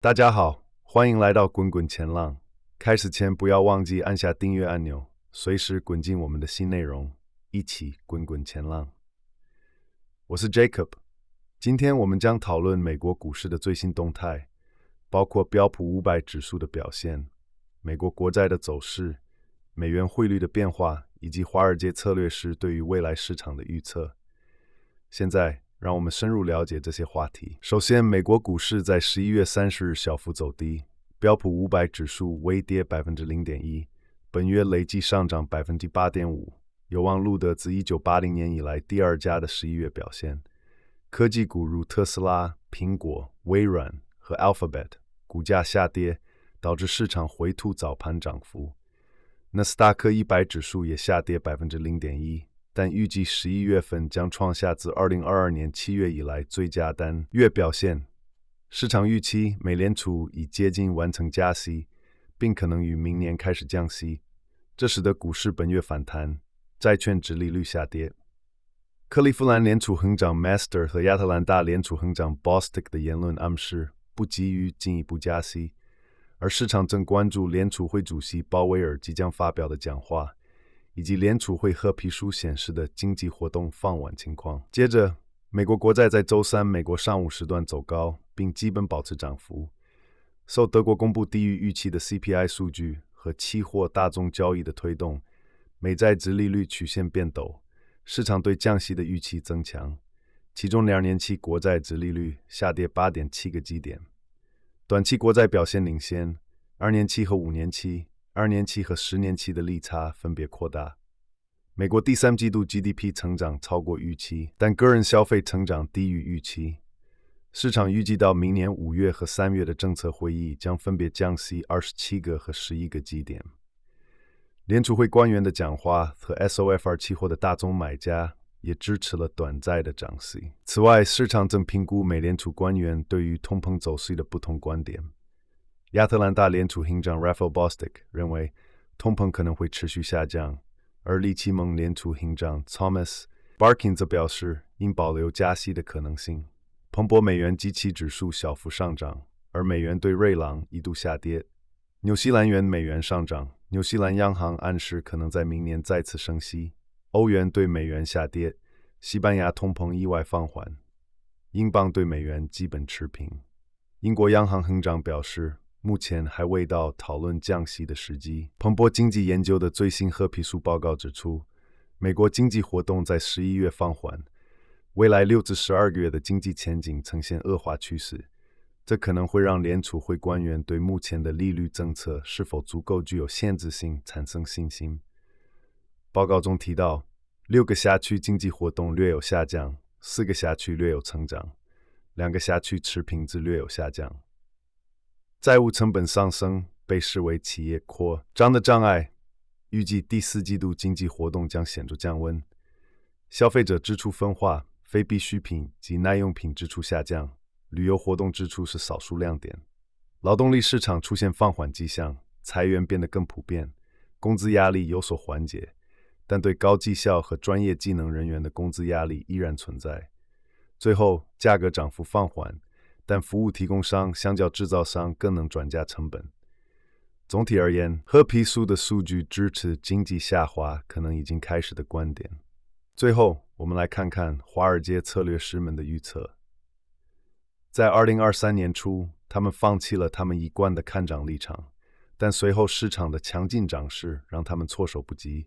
大家好，欢迎来到滚滚前浪。开始前不要忘记按下订阅按钮，随时滚进我们的新内容，一起滚滚前浪。我是 Jacob，今天我们将讨论美国股市的最新动态，包括标普五百指数的表现、美国国债的走势、美元汇率的变化，以及华尔街策略师对于未来市场的预测。现在，让我们深入了解这些话题。首先，美国股市在十一月三十日小幅走低，标普五百指数微跌百分之零点一，本月累计上涨百分之八点五，有望录得自一九八零年以来第二佳的十一月表现。科技股如特斯拉、苹果、微软和 Alphabet 股价下跌，导致市场回吐早盘涨幅。纳斯达克一百指数也下跌百分之零点一。但预计十一月份将创下自二零二二年七月以来最佳单月表现。市场预期美联储已接近完成加息，并可能于明年开始降息，这使得股市本月反弹，债券殖利率下跌。克利夫兰联储行长 Master 和亚特兰大联储行长 Bostic 的言论暗示不急于进一步加息，而市场正关注联储会主席鲍威尔即将发表的讲话。以及联储会褐皮书显示的经济活动放缓情况。接着，美国国债在周三美国上午时段走高，并基本保持涨幅。受德国公布低于预期的 CPI 数据和期货大宗交易的推动，美债殖利率曲线变陡，市场对降息的预期增强。其中，两年期国债殖利率下跌八点七个基点，短期国债表现领先，二年期和五年期。二年期和十年期的利差分别扩大。美国第三季度 GDP 成长超过预期，但个人消费成长低于预期。市场预计到明年五月和三月的政策会议将分别降息二十七个和十一个基点。联储会官员的讲话和 SOFR 期货的大宗买家也支持了短债的涨息。此外，市场正评估美联储官员对于通膨走势的不同观点。亚特兰大联储行长 Raphael Bostic 认为，通膨可能会持续下降，而利奇蒙联储行长 Thomas Barkin 则表示，应保留加息的可能性。彭博美元基期指数小幅上涨，而美元对瑞郎一度下跌。纽西兰元美元上涨，纽西兰央行暗示可能在明年再次升息。欧元对美元下跌，西班牙通膨意外放缓。英镑对美元基本持平。英国央行行长表示，目前还未到讨论降息的时机。彭博经济研究的最新褐皮书报告指出，美国经济活动在十一月放缓，未来六至十二个月的经济前景呈现恶化趋势。这可能会让联储会官员对目前的利率政策是否足够具有限制性产生信心。报告中提到，六个辖区经济活动略有下降，四个辖区略有成长，两个辖区持平至略有下降。债务成本上升被视为企业扩张的障碍。预计第四季度经济活动将显著降温。消费者支出分化，非必需品及耐用品支出下降，旅游活动支出是少数亮点。劳动力市场出现放缓迹象，裁员变得更普遍，工资压力有所缓解，但对高绩效和专业技能人员的工资压力依然存在。最后，价格涨幅放缓。但服务提供商相较制造商更能转嫁成本。总体而言，褐皮书的数据支持经济下滑可能已经开始的观点。最后，我们来看看华尔街策略师们的预测。在二零二三年初，他们放弃了他们一贯的看涨立场，但随后市场的强劲涨势让他们措手不及。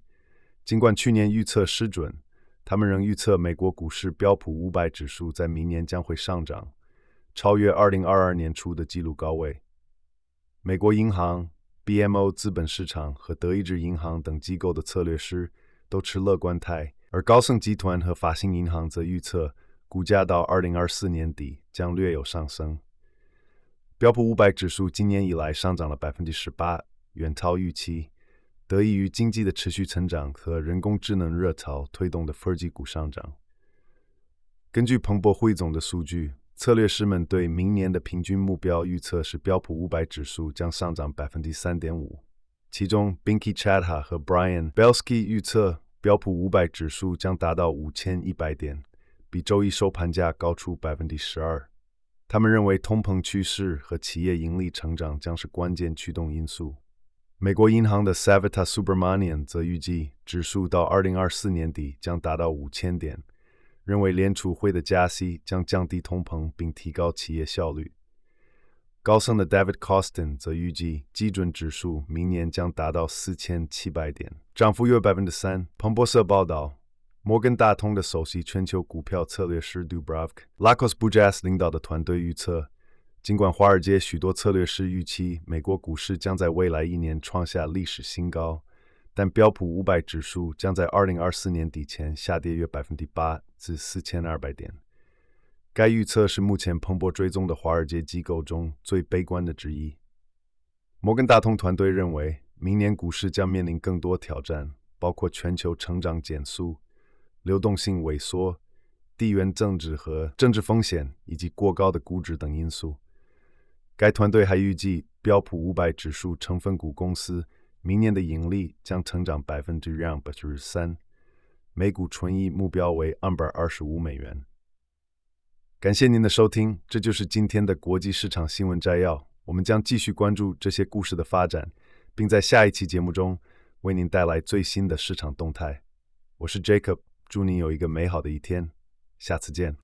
尽管去年预测失准，他们仍预测美国股市标普五百指数在明年将会上涨。超越二零二二年初的纪录高位。美国银行、BMO 资本市场和德意志银行等机构的策略师都持乐观态，而高盛集团和法兴银行则预测股价到二零二四年底将略有上升。标普五百指数今年以来上涨了百分之十八，远超预期，得益于经济的持续成长和人工智能热潮推动的科技股上涨。根据彭博汇总的数据。策略师们对明年的平均目标预测是标普五百指数将上涨百分之三点五，其中 Binky Chadha 和 Brian Belsky 预测标普五百指数将达到五千一百点，比周一收盘价高出百分之十二。他们认为通膨趋势和企业盈利成长将是关键驱动因素。美国银行的 Savita Subramanian 则预计指数到二零二四年底将达到五千点，认为联储会的加息将降低通膨并提高企业效率。高盛的 David Kostin 则预计基准指数明年将达到四千七百点，涨幅约百分之三。彭博社报道，摩根大通的首席全球股票策略师 Dubravk Lakos Bujas 领导的团队预测，尽管华尔街许多策略师预期美国股市将在未来一年创下历史新高，但标普五百指数将在二零二四年底前下跌约百分之八至四千二百点。该预测是目前彭博追踪的华尔街机构中最悲观的之一。摩根大通团队认为，明年股市将面临更多挑战，包括全球成长减速、流动性萎缩、地缘政治和政治风险以及过高的估值等因素。该团队还预计，标普五百指数成分股公司明年的盈利将成长百分之两百分之三，每股纯益目标为二百二十五美元。感谢您的收听，这就是今天的国际市场新闻摘要。我们将继续关注这些故事的发展，并在下一期节目中为您带来最新的市场动态。我是 Jacob，祝您有一个美好的一天，下次见。